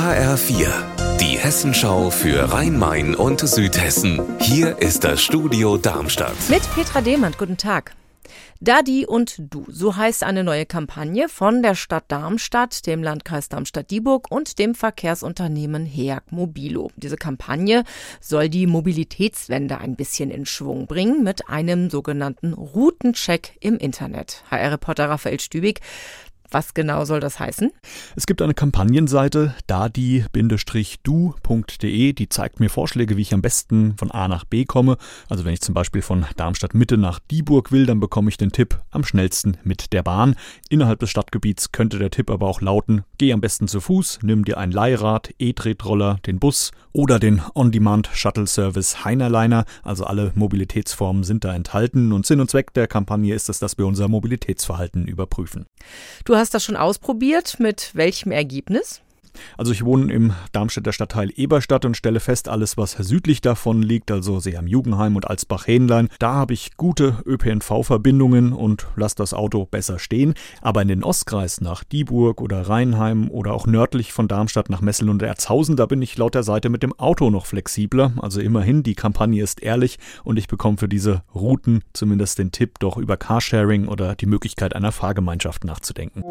HR4, die Hessenschau für Rhein-Main und Südhessen. Hier ist das Studio Darmstadt. Mit Petra Demand, guten Tag. Dadi und Du, so heißt eine neue Kampagne von der Stadt Darmstadt, dem Landkreis Darmstadt-Dieburg und dem Verkehrsunternehmen HEAG Mobilo. Diese Kampagne soll die Mobilitätswende ein bisschen in Schwung bringen mit einem sogenannten Routencheck im Internet. HR-Reporter Raphael Stübig, was genau soll das heißen? Es gibt eine Kampagnenseite, dadi-du.de, die zeigt mir Vorschläge, wie ich am besten von A nach B komme. Also wenn ich zum Beispiel von Darmstadt Mitte nach Dieburg will, dann bekomme ich den Tipp am schnellsten mit der Bahn. Innerhalb des Stadtgebiets könnte der Tipp aber auch lauten, geh am besten zu Fuß, nimm dir ein Leihrad, E-Tretroller, den Bus oder den On-Demand-Shuttle-Service Heinerliner. Also alle Mobilitätsformen sind da enthalten und Sinn und Zweck der Kampagne ist es, dass wir unser Mobilitätsverhalten überprüfen. Du hast das schon ausprobiert. Mit welchem Ergebnis? Also ich wohne im Darmstädter Stadtteil Eberstadt und stelle fest, alles was südlich davon liegt, also See am Jugendheim und Alsbach-Hähnlein, da habe ich gute ÖPNV-Verbindungen und lasse das Auto besser stehen. Aber in den Ostkreis nach Dieburg oder Rheinheim oder auch nördlich von Darmstadt nach Messel und Erzhausen, da bin ich laut der Seite mit dem Auto noch flexibler. Also immerhin, die Kampagne ist ehrlich und ich bekomme für diese Routen zumindest den Tipp, doch über Carsharing oder die Möglichkeit einer Fahrgemeinschaft nachzudenken.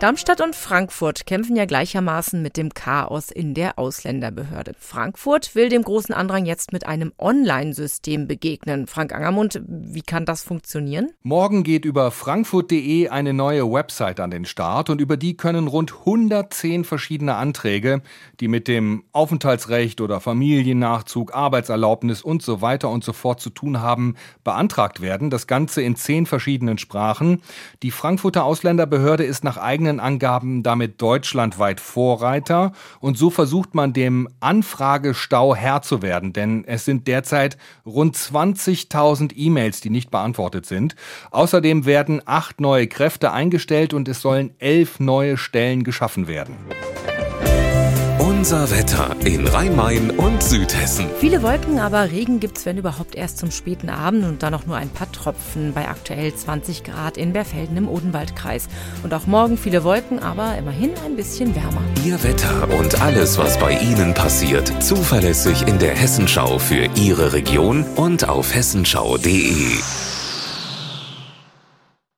Darmstadt und Frankfurt kämpfen ja gleichermaßen mit dem Chaos in der Ausländerbehörde. Frankfurt will dem großen Andrang jetzt mit einem Online-System begegnen. Frank Angermund, wie kann das funktionieren? Morgen geht über frankfurt.de eine neue Website an den Start und über die können rund 110 verschiedene Anträge, die mit dem Aufenthaltsrecht oder Familiennachzug, Arbeitserlaubnis und so weiter und so fort zu tun haben, beantragt werden. Das Ganze in zehn verschiedenen Sprachen. Die Frankfurter Ausländerbehörde ist nach eigenen eigenen Angaben damit deutschlandweit Vorreiter und so versucht man dem Anfragestau Herr zu werden, denn es sind derzeit rund 20.000 E-Mails, die nicht beantwortet sind. Außerdem werden acht neue Kräfte eingestellt und es sollen elf neue Stellen geschaffen werden. Unser Wetter in Rhein-Main und Südhessen. Viele Wolken, aber Regen gibt es, wenn überhaupt, erst zum späten Abend und dann auch nur ein paar Tropfen bei aktuell 20 Grad in Berfelden im Odenwaldkreis. Und auch morgen viele Wolken, aber immerhin ein bisschen wärmer. Ihr Wetter und alles, was bei Ihnen passiert, zuverlässig in der Hessenschau für Ihre Region und auf hessenschau.de.